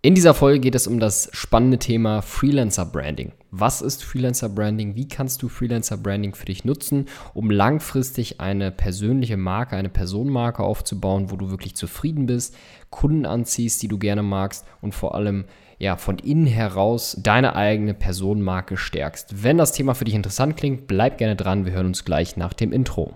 In dieser Folge geht es um das spannende Thema Freelancer Branding. Was ist Freelancer Branding? Wie kannst du Freelancer Branding für dich nutzen, um langfristig eine persönliche Marke, eine Personenmarke aufzubauen, wo du wirklich zufrieden bist, Kunden anziehst, die du gerne magst und vor allem ja, von innen heraus deine eigene Personenmarke stärkst. Wenn das Thema für dich interessant klingt, bleib gerne dran. Wir hören uns gleich nach dem Intro.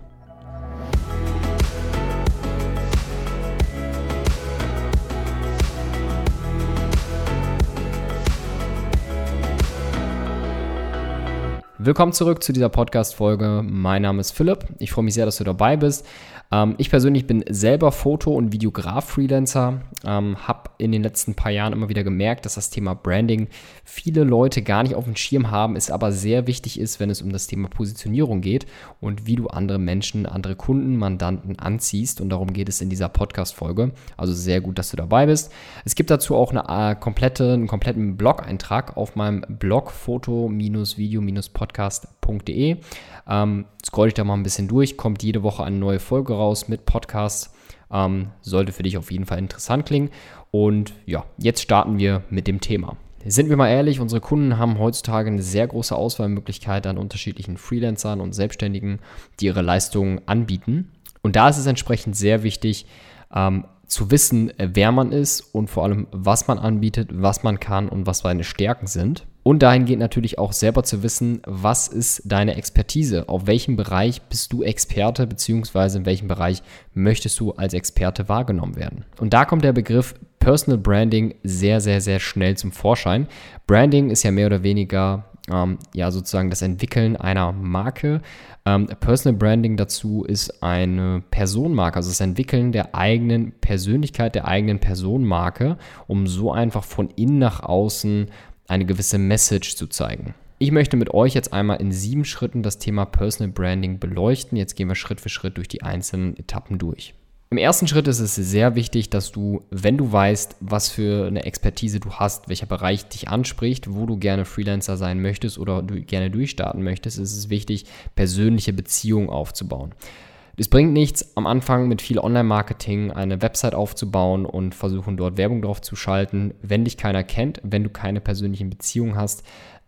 Willkommen zurück zu dieser Podcast-Folge. Mein Name ist Philipp. Ich freue mich sehr, dass du dabei bist. Ähm, ich persönlich bin selber Foto- und Videograf-Freelancer, ähm, habe in den letzten paar Jahren immer wieder gemerkt, dass das Thema Branding viele Leute gar nicht auf dem Schirm haben, es aber sehr wichtig ist, wenn es um das Thema Positionierung geht und wie du andere Menschen, andere Kunden, Mandanten anziehst. Und darum geht es in dieser Podcast-Folge. Also sehr gut, dass du dabei bist. Es gibt dazu auch eine, äh, komplette, einen kompletten Blog-Eintrag auf meinem Blog foto-video-podcast.de. Ähm, scroll ich da mal ein bisschen durch, kommt jede Woche eine neue Folge raus mit Podcasts. Ähm, sollte für dich auf jeden Fall interessant klingen. Und ja, jetzt starten wir mit dem Thema. Sind wir mal ehrlich, unsere Kunden haben heutzutage eine sehr große Auswahlmöglichkeit an unterschiedlichen Freelancern und Selbstständigen, die ihre Leistungen anbieten. Und da ist es entsprechend sehr wichtig, ähm, zu wissen, wer man ist und vor allem, was man anbietet, was man kann und was seine Stärken sind. Und dahingehend natürlich auch selber zu wissen, was ist deine Expertise? Auf welchem Bereich bist du Experte, beziehungsweise in welchem Bereich möchtest du als Experte wahrgenommen werden? Und da kommt der Begriff Personal Branding sehr, sehr, sehr schnell zum Vorschein. Branding ist ja mehr oder weniger ähm, ja sozusagen das Entwickeln einer Marke. Ähm, Personal Branding dazu ist eine Personenmarke, also das Entwickeln der eigenen Persönlichkeit, der eigenen Personenmarke, um so einfach von innen nach außen eine gewisse Message zu zeigen. Ich möchte mit euch jetzt einmal in sieben Schritten das Thema Personal Branding beleuchten. Jetzt gehen wir Schritt für Schritt durch die einzelnen Etappen durch. Im ersten Schritt ist es sehr wichtig, dass du, wenn du weißt, was für eine Expertise du hast, welcher Bereich dich anspricht, wo du gerne Freelancer sein möchtest oder du gerne durchstarten möchtest, ist es wichtig, persönliche Beziehungen aufzubauen. Es bringt nichts, am Anfang mit viel Online-Marketing eine Website aufzubauen und versuchen dort Werbung drauf zu schalten. Wenn dich keiner kennt, wenn du keine persönlichen Beziehungen hast,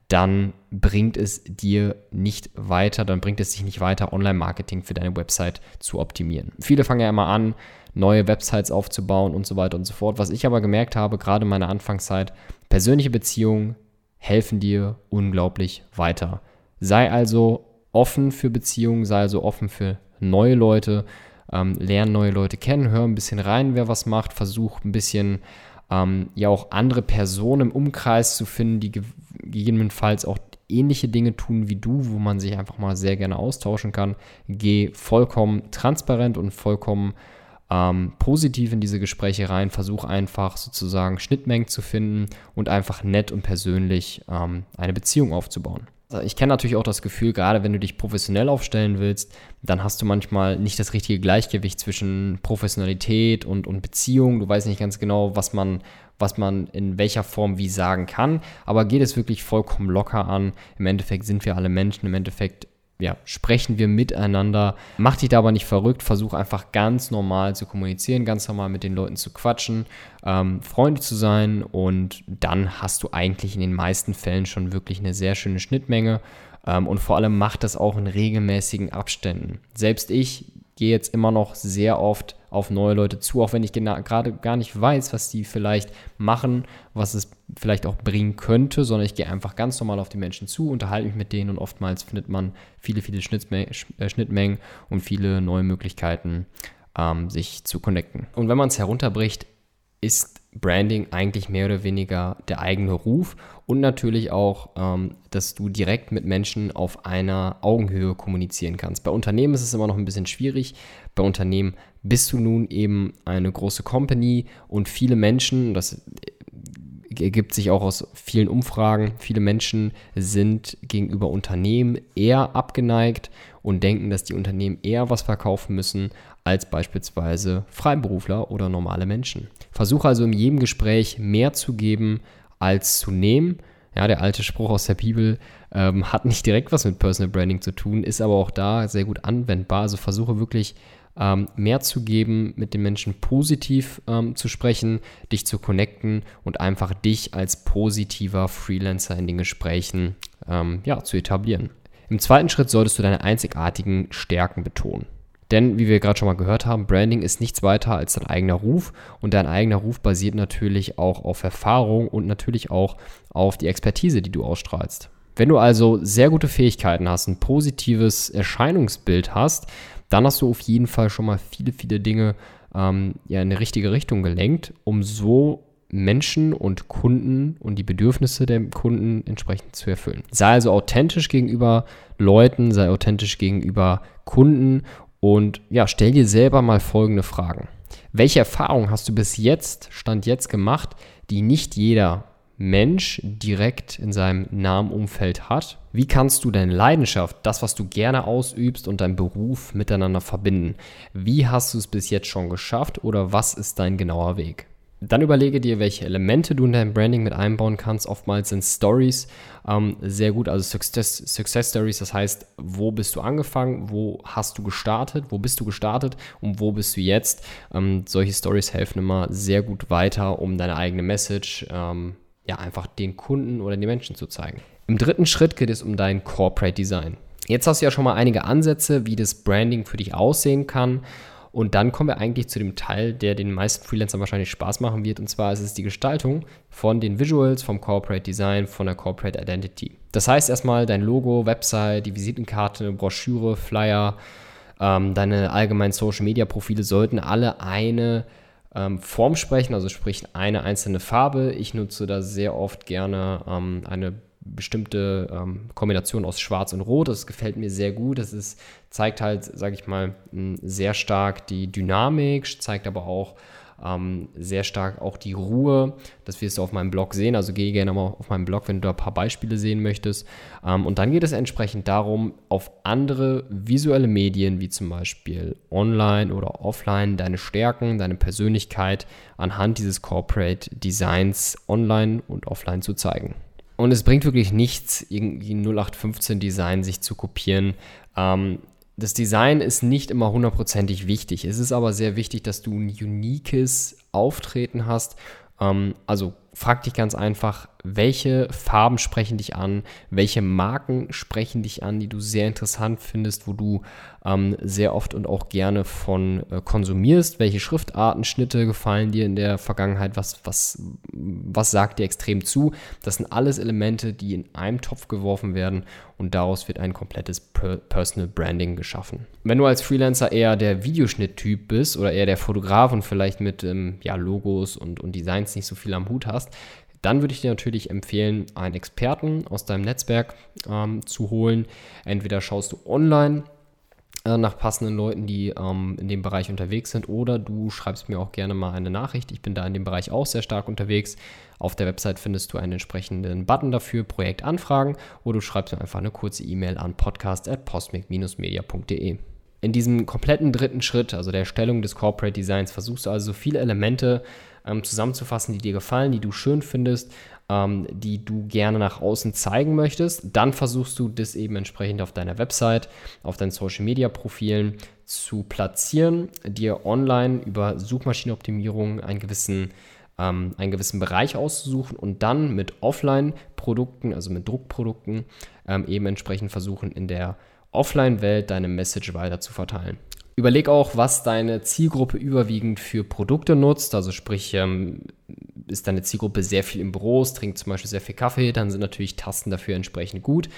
dann bringt es dir nicht weiter, dann bringt es dich nicht weiter, Online-Marketing für deine Website zu optimieren. Viele fangen ja immer an, neue Websites aufzubauen und so weiter und so fort. Was ich aber gemerkt habe, gerade in meiner Anfangszeit, persönliche Beziehungen helfen dir unglaublich weiter. Sei also offen für Beziehungen, sei also offen für neue Leute, ähm, lerne neue Leute kennen, hör ein bisschen rein, wer was macht, versuch ein bisschen ähm, ja auch andere Personen im Umkreis zu finden, die gegebenenfalls auch ähnliche Dinge tun wie du, wo man sich einfach mal sehr gerne austauschen kann. Geh vollkommen transparent und vollkommen ähm, positiv in diese Gespräche rein. Versuch einfach sozusagen Schnittmengen zu finden und einfach nett und persönlich ähm, eine Beziehung aufzubauen. Ich kenne natürlich auch das Gefühl, gerade wenn du dich professionell aufstellen willst, dann hast du manchmal nicht das richtige Gleichgewicht zwischen Professionalität und, und Beziehung. Du weißt nicht ganz genau, was man, was man in welcher Form wie sagen kann. Aber geht es wirklich vollkommen locker an. Im Endeffekt sind wir alle Menschen. Im Endeffekt ja, sprechen wir miteinander. Mach dich da aber nicht verrückt, versuch einfach ganz normal zu kommunizieren, ganz normal mit den Leuten zu quatschen, ähm, Freunde zu sein und dann hast du eigentlich in den meisten Fällen schon wirklich eine sehr schöne Schnittmenge ähm, und vor allem mach das auch in regelmäßigen Abständen. Selbst ich gehe jetzt immer noch sehr oft auf neue Leute zu, auch wenn ich gerade gar nicht weiß, was die vielleicht machen, was es vielleicht auch bringen könnte, sondern ich gehe einfach ganz normal auf die Menschen zu, unterhalte mich mit denen und oftmals findet man viele, viele äh, Schnittmengen und viele neue Möglichkeiten, ähm, sich zu connecten. Und wenn man es herunterbricht, ist Branding eigentlich mehr oder weniger der eigene Ruf und natürlich auch, ähm, dass du direkt mit Menschen auf einer Augenhöhe kommunizieren kannst. Bei Unternehmen ist es immer noch ein bisschen schwierig. Bei Unternehmen bist du nun eben eine große Company und viele Menschen, das ergibt sich auch aus vielen Umfragen, viele Menschen sind gegenüber Unternehmen eher abgeneigt und denken, dass die Unternehmen eher was verkaufen müssen als beispielsweise Freiberufler oder normale Menschen. Versuche also in jedem Gespräch mehr zu geben als zu nehmen. Ja, der alte Spruch aus der Bibel ähm, hat nicht direkt was mit Personal Branding zu tun, ist aber auch da sehr gut anwendbar. Also versuche wirklich ähm, mehr zu geben, mit den Menschen positiv ähm, zu sprechen, dich zu connecten und einfach dich als positiver Freelancer in den Gesprächen ähm, ja, zu etablieren. Im zweiten Schritt solltest du deine einzigartigen Stärken betonen. Denn, wie wir gerade schon mal gehört haben, Branding ist nichts weiter als dein eigener Ruf und dein eigener Ruf basiert natürlich auch auf Erfahrung und natürlich auch auf die Expertise, die du ausstrahlst. Wenn du also sehr gute Fähigkeiten hast, ein positives Erscheinungsbild hast, dann hast du auf jeden Fall schon mal viele, viele Dinge ähm, ja, in die richtige Richtung gelenkt, um so Menschen und Kunden und die Bedürfnisse der Kunden entsprechend zu erfüllen. Sei also authentisch gegenüber Leuten, sei authentisch gegenüber Kunden und ja, stell dir selber mal folgende Fragen. Welche Erfahrungen hast du bis jetzt, Stand jetzt gemacht, die nicht jeder Mensch direkt in seinem nahen Umfeld hat? Wie kannst du deine Leidenschaft, das, was du gerne ausübst und deinen Beruf miteinander verbinden? Wie hast du es bis jetzt schon geschafft oder was ist dein genauer Weg? Dann überlege dir, welche Elemente du in dein Branding mit einbauen kannst. Oftmals sind Stories ähm, sehr gut, also Success, Success Stories, das heißt, wo bist du angefangen, wo hast du gestartet, wo bist du gestartet und wo bist du jetzt. Ähm, solche Stories helfen immer sehr gut weiter, um deine eigene Message ähm, ja einfach den Kunden oder den Menschen zu zeigen. Im dritten Schritt geht es um dein Corporate Design. Jetzt hast du ja schon mal einige Ansätze, wie das Branding für dich aussehen kann. Und dann kommen wir eigentlich zu dem Teil, der den meisten Freelancern wahrscheinlich Spaß machen wird. Und zwar ist es die Gestaltung von den Visuals, vom Corporate Design, von der Corporate Identity. Das heißt erstmal dein Logo, Website, die Visitenkarte, Broschüre, Flyer, ähm, deine allgemeinen Social-Media-Profile sollten alle eine ähm, Form sprechen, also sprich eine einzelne Farbe. Ich nutze da sehr oft gerne ähm, eine bestimmte ähm, Kombination aus Schwarz und Rot. Das gefällt mir sehr gut. Das ist, zeigt halt, sage ich mal, sehr stark die Dynamik, zeigt aber auch ähm, sehr stark auch die Ruhe. Das wirst du auf meinem Blog sehen. Also gehe gerne mal auf meinen Blog, wenn du da ein paar Beispiele sehen möchtest. Ähm, und dann geht es entsprechend darum, auf andere visuelle Medien, wie zum Beispiel online oder offline, deine Stärken, deine Persönlichkeit anhand dieses Corporate Designs online und offline zu zeigen. Und es bringt wirklich nichts, irgendwie 0815 Design sich zu kopieren. Ähm, das Design ist nicht immer hundertprozentig wichtig. Es ist aber sehr wichtig, dass du ein uniques Auftreten hast. Ähm, also frag dich ganz einfach, welche Farben sprechen dich an, welche Marken sprechen dich an, die du sehr interessant findest, wo du ähm, sehr oft und auch gerne von äh, konsumierst, welche Schriftarten, Schnitte gefallen dir in der Vergangenheit, was, was, was sagt dir extrem zu. Das sind alles Elemente, die in einem Topf geworfen werden und daraus wird ein komplettes per Personal Branding geschaffen. Wenn du als Freelancer eher der Videoschnitttyp bist oder eher der Fotograf und vielleicht mit ähm, ja, Logos und, und Designs nicht so viel am Hut hast, dann würde ich dir natürlich empfehlen, einen Experten aus deinem Netzwerk ähm, zu holen. Entweder schaust du online äh, nach passenden Leuten, die ähm, in dem Bereich unterwegs sind, oder du schreibst mir auch gerne mal eine Nachricht. Ich bin da in dem Bereich auch sehr stark unterwegs. Auf der Website findest du einen entsprechenden Button dafür, Projekt anfragen, oder du schreibst mir einfach eine kurze E-Mail an podcast.postmic-media.de. In diesem kompletten dritten Schritt, also der Erstellung des Corporate Designs, versuchst du also so viele Elemente ähm, zusammenzufassen, die dir gefallen, die du schön findest, ähm, die du gerne nach außen zeigen möchtest. Dann versuchst du das eben entsprechend auf deiner Website, auf deinen Social Media Profilen zu platzieren, dir online über Suchmaschinenoptimierung einen gewissen ähm, einen gewissen Bereich auszusuchen und dann mit Offline-Produkten, also mit Druckprodukten, ähm, eben entsprechend versuchen, in der Offline-Welt deine Message weiter zu verteilen. Überleg auch, was deine Zielgruppe überwiegend für Produkte nutzt. Also sprich, ähm, ist deine Zielgruppe sehr viel im Büro, trinkt zum Beispiel sehr viel Kaffee, dann sind natürlich Tasten dafür entsprechend gut.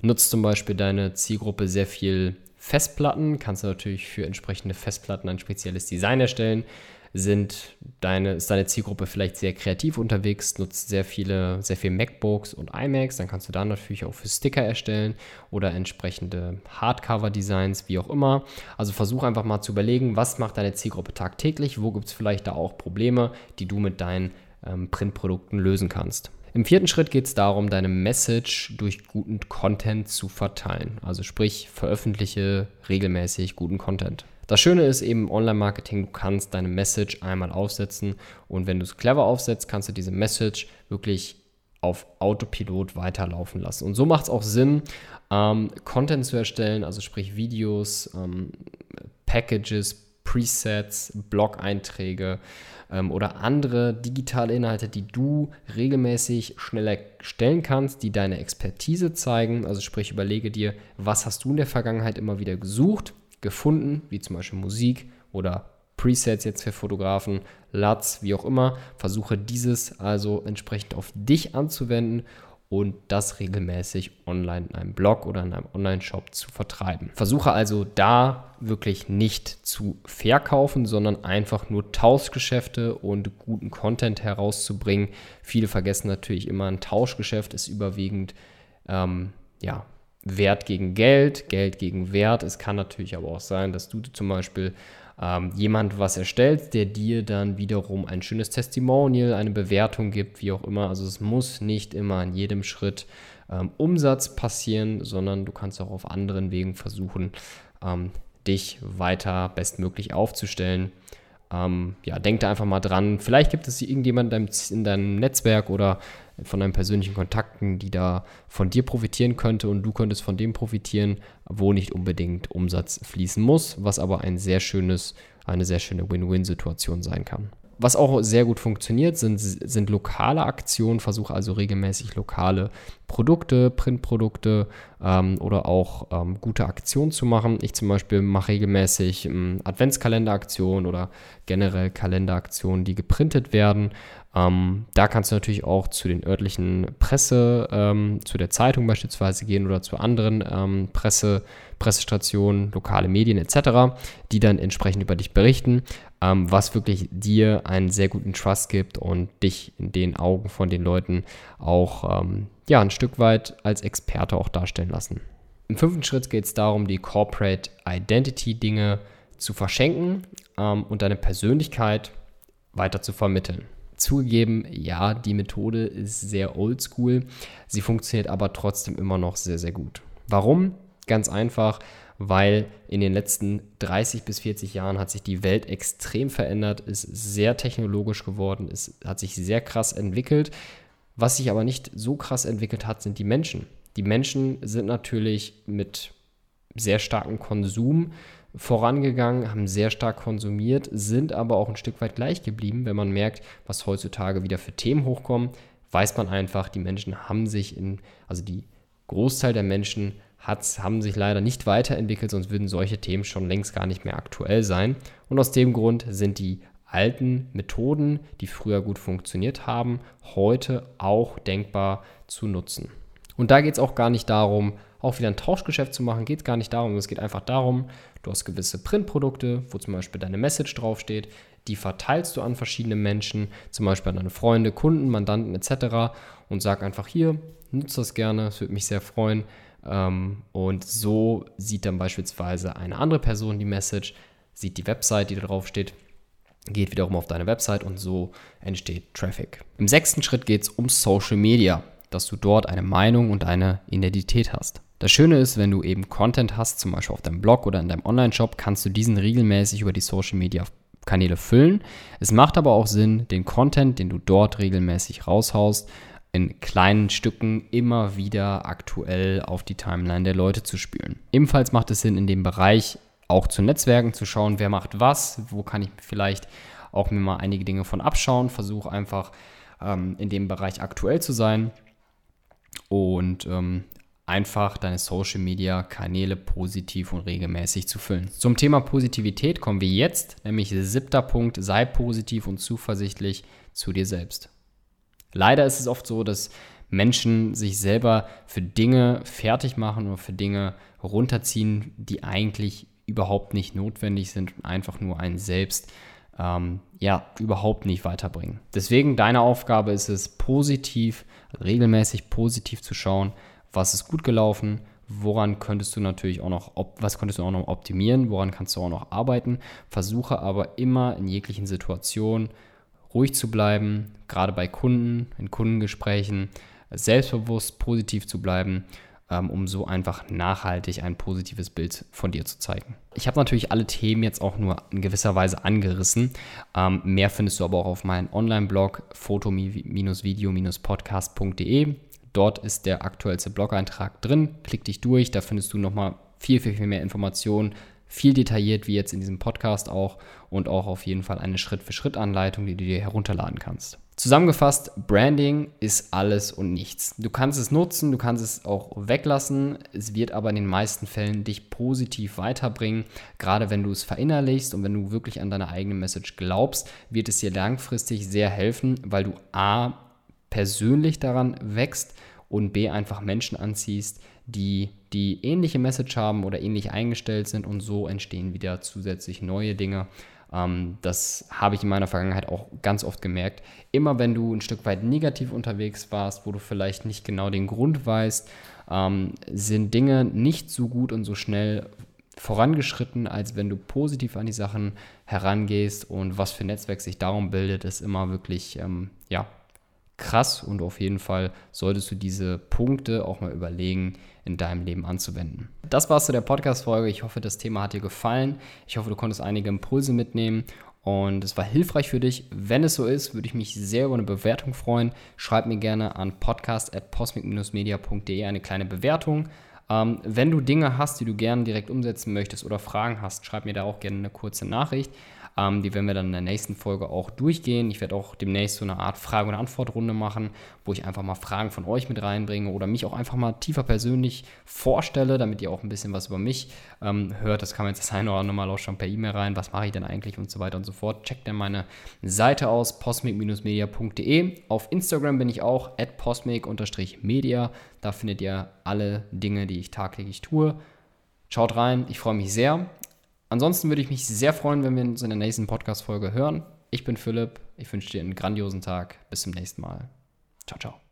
Nutzt zum Beispiel deine Zielgruppe sehr viel Festplatten, kannst du natürlich für entsprechende Festplatten ein spezielles Design erstellen sind deine, ist deine Zielgruppe vielleicht sehr kreativ unterwegs, nutzt sehr viele, sehr viel MacBooks und iMacs, dann kannst du da natürlich auch für Sticker erstellen oder entsprechende Hardcover-Designs, wie auch immer. Also versuch einfach mal zu überlegen, was macht deine Zielgruppe tagtäglich, wo gibt es vielleicht da auch Probleme, die du mit deinen ähm, Printprodukten lösen kannst. Im vierten Schritt geht es darum, deine Message durch guten Content zu verteilen. Also sprich, veröffentliche regelmäßig guten Content. Das Schöne ist eben Online-Marketing, du kannst deine Message einmal aufsetzen und wenn du es clever aufsetzt, kannst du diese Message wirklich auf Autopilot weiterlaufen lassen. Und so macht es auch Sinn, ähm, Content zu erstellen, also sprich Videos, ähm, Packages, Presets, Blog-Einträge ähm, oder andere digitale Inhalte, die du regelmäßig schneller stellen kannst, die deine Expertise zeigen. Also sprich, überlege dir, was hast du in der Vergangenheit immer wieder gesucht, gefunden, wie zum Beispiel Musik oder Presets jetzt für Fotografen, LUTs, wie auch immer. Versuche dieses also entsprechend auf dich anzuwenden und das regelmäßig online in einem Blog oder in einem Online-Shop zu vertreiben. Versuche also da wirklich nicht zu verkaufen, sondern einfach nur Tauschgeschäfte und guten Content herauszubringen. Viele vergessen natürlich immer, ein Tauschgeschäft ist überwiegend ähm, ja, Wert gegen Geld, Geld gegen Wert. Es kann natürlich aber auch sein, dass du zum Beispiel ähm, jemand was erstellt, der dir dann wiederum ein schönes Testimonial, eine Bewertung gibt, wie auch immer. Also es muss nicht immer an jedem Schritt ähm, Umsatz passieren, sondern du kannst auch auf anderen Wegen versuchen, ähm, dich weiter bestmöglich aufzustellen. Ähm, ja, denk da einfach mal dran. Vielleicht gibt es irgendjemand in deinem, in deinem Netzwerk oder von deinen persönlichen Kontakten, die da von dir profitieren könnte und du könntest von dem profitieren, wo nicht unbedingt Umsatz fließen muss, was aber ein sehr schönes, eine sehr schöne Win-Win-Situation sein kann. Was auch sehr gut funktioniert, sind, sind lokale Aktionen. Versuche also regelmäßig lokale Produkte, Printprodukte ähm, oder auch ähm, gute Aktionen zu machen. Ich zum Beispiel mache regelmäßig ähm, Adventskalenderaktionen oder generell Kalenderaktionen, die geprintet werden. Ähm, da kannst du natürlich auch zu den örtlichen Presse, ähm, zu der Zeitung beispielsweise gehen oder zu anderen ähm, Presse, Pressestationen, lokale Medien etc., die dann entsprechend über dich berichten, ähm, was wirklich dir einen sehr guten Trust gibt und dich in den Augen von den Leuten auch ähm, ja, ein Stück weit als Experte auch darstellen lassen. Im fünften Schritt geht es darum, die Corporate Identity Dinge zu verschenken ähm, und deine Persönlichkeit weiter zu vermitteln. Zugegeben, ja, die Methode ist sehr oldschool. Sie funktioniert aber trotzdem immer noch sehr, sehr gut. Warum? Ganz einfach, weil in den letzten 30 bis 40 Jahren hat sich die Welt extrem verändert, ist sehr technologisch geworden, es hat sich sehr krass entwickelt. Was sich aber nicht so krass entwickelt hat, sind die Menschen. Die Menschen sind natürlich mit sehr starkem Konsum vorangegangen, haben sehr stark konsumiert, sind aber auch ein Stück weit gleich geblieben. Wenn man merkt, was heutzutage wieder für Themen hochkommen, weiß man einfach, die Menschen haben sich in, also die Großteil der Menschen hat, haben sich leider nicht weiterentwickelt, sonst würden solche Themen schon längst gar nicht mehr aktuell sein. Und aus dem Grund sind die alten Methoden, die früher gut funktioniert haben, heute auch denkbar zu nutzen. Und da geht es auch gar nicht darum, auch wieder ein Tauschgeschäft zu machen, geht es gar nicht darum. Es geht einfach darum, du hast gewisse Printprodukte, wo zum Beispiel deine Message draufsteht, die verteilst du an verschiedene Menschen, zum Beispiel an deine Freunde, Kunden, Mandanten etc. und sag einfach hier, nutze das gerne, es würde mich sehr freuen. Ähm, und so sieht dann beispielsweise eine andere Person die Message, sieht die Website, die da draufsteht, geht wiederum auf deine Website und so entsteht Traffic. Im sechsten Schritt geht es um Social Media, dass du dort eine Meinung und eine Identität hast. Das Schöne ist, wenn du eben Content hast, zum Beispiel auf deinem Blog oder in deinem Online-Shop, kannst du diesen regelmäßig über die Social Media Kanäle füllen. Es macht aber auch Sinn, den Content, den du dort regelmäßig raushaust, in kleinen Stücken immer wieder aktuell auf die Timeline der Leute zu spülen. Ebenfalls macht es Sinn, in dem Bereich auch zu Netzwerken zu schauen, wer macht was, wo kann ich vielleicht auch mir mal einige Dinge von abschauen, versuche einfach ähm, in dem Bereich aktuell zu sein und ähm, einfach deine Social Media Kanäle positiv und regelmäßig zu füllen. Zum Thema Positivität kommen wir jetzt, nämlich siebter Punkt, sei positiv und zuversichtlich zu dir selbst. Leider ist es oft so, dass Menschen sich selber für Dinge fertig machen oder für Dinge runterziehen, die eigentlich überhaupt nicht notwendig sind und einfach nur einen selbst ähm, ja überhaupt nicht weiterbringen. Deswegen deine Aufgabe ist es, positiv, regelmäßig positiv zu schauen, was ist gut gelaufen, woran könntest du natürlich auch noch, was könntest du auch noch optimieren, woran kannst du auch noch arbeiten. Versuche aber immer in jeglichen Situationen ruhig zu bleiben, gerade bei Kunden, in Kundengesprächen, selbstbewusst positiv zu bleiben, ähm, um so einfach nachhaltig ein positives Bild von dir zu zeigen. Ich habe natürlich alle Themen jetzt auch nur in gewisser Weise angerissen. Ähm, mehr findest du aber auch auf meinem Online-Blog foto-video-podcast.de. Dort ist der aktuellste Blog-Eintrag drin. Klick dich durch, da findest du nochmal viel, viel, viel mehr Informationen, viel detailliert wie jetzt in diesem Podcast auch und auch auf jeden Fall eine Schritt-für-Schritt-Anleitung, die du dir herunterladen kannst. Zusammengefasst, Branding ist alles und nichts. Du kannst es nutzen, du kannst es auch weglassen. Es wird aber in den meisten Fällen dich positiv weiterbringen. Gerade wenn du es verinnerlichst und wenn du wirklich an deine eigene Message glaubst, wird es dir langfristig sehr helfen, weil du A persönlich daran wächst und B einfach Menschen anziehst, die die ähnliche Message haben oder ähnlich eingestellt sind und so entstehen wieder zusätzlich neue Dinge. Ähm, das habe ich in meiner Vergangenheit auch ganz oft gemerkt. Immer wenn du ein Stück weit negativ unterwegs warst, wo du vielleicht nicht genau den Grund weißt, ähm, sind Dinge nicht so gut und so schnell vorangeschritten, als wenn du positiv an die Sachen herangehst und was für Netzwerk sich darum bildet, ist immer wirklich ähm, ja, krass und auf jeden Fall solltest du diese Punkte auch mal überlegen, in deinem Leben anzuwenden. Das war's zu der Podcast-Folge. Ich hoffe, das Thema hat dir gefallen. Ich hoffe, du konntest einige Impulse mitnehmen und es war hilfreich für dich. Wenn es so ist, würde ich mich sehr über eine Bewertung freuen. Schreib mir gerne an podcast.posmic-media.de eine kleine Bewertung. Ähm, wenn du Dinge hast, die du gerne direkt umsetzen möchtest oder Fragen hast, schreib mir da auch gerne eine kurze Nachricht. Ähm, die werden wir dann in der nächsten Folge auch durchgehen. Ich werde auch demnächst so eine Art Frage- und Antwortrunde machen, wo ich einfach mal Fragen von euch mit reinbringe oder mich auch einfach mal tiefer persönlich vorstelle, damit ihr auch ein bisschen was über mich ähm, hört. Das kann man jetzt das eine oder andere Mal auch schon per E-Mail rein. Was mache ich denn eigentlich und so weiter und so fort. Checkt dann meine Seite aus, posmic-media.de. Auf Instagram bin ich auch, at posmic-media. Da findet ihr alle Dinge, die ich tagtäglich tue. Schaut rein, ich freue mich sehr. Ansonsten würde ich mich sehr freuen, wenn wir uns in der nächsten Podcast-Folge hören. Ich bin Philipp, ich wünsche dir einen grandiosen Tag. Bis zum nächsten Mal. Ciao, ciao.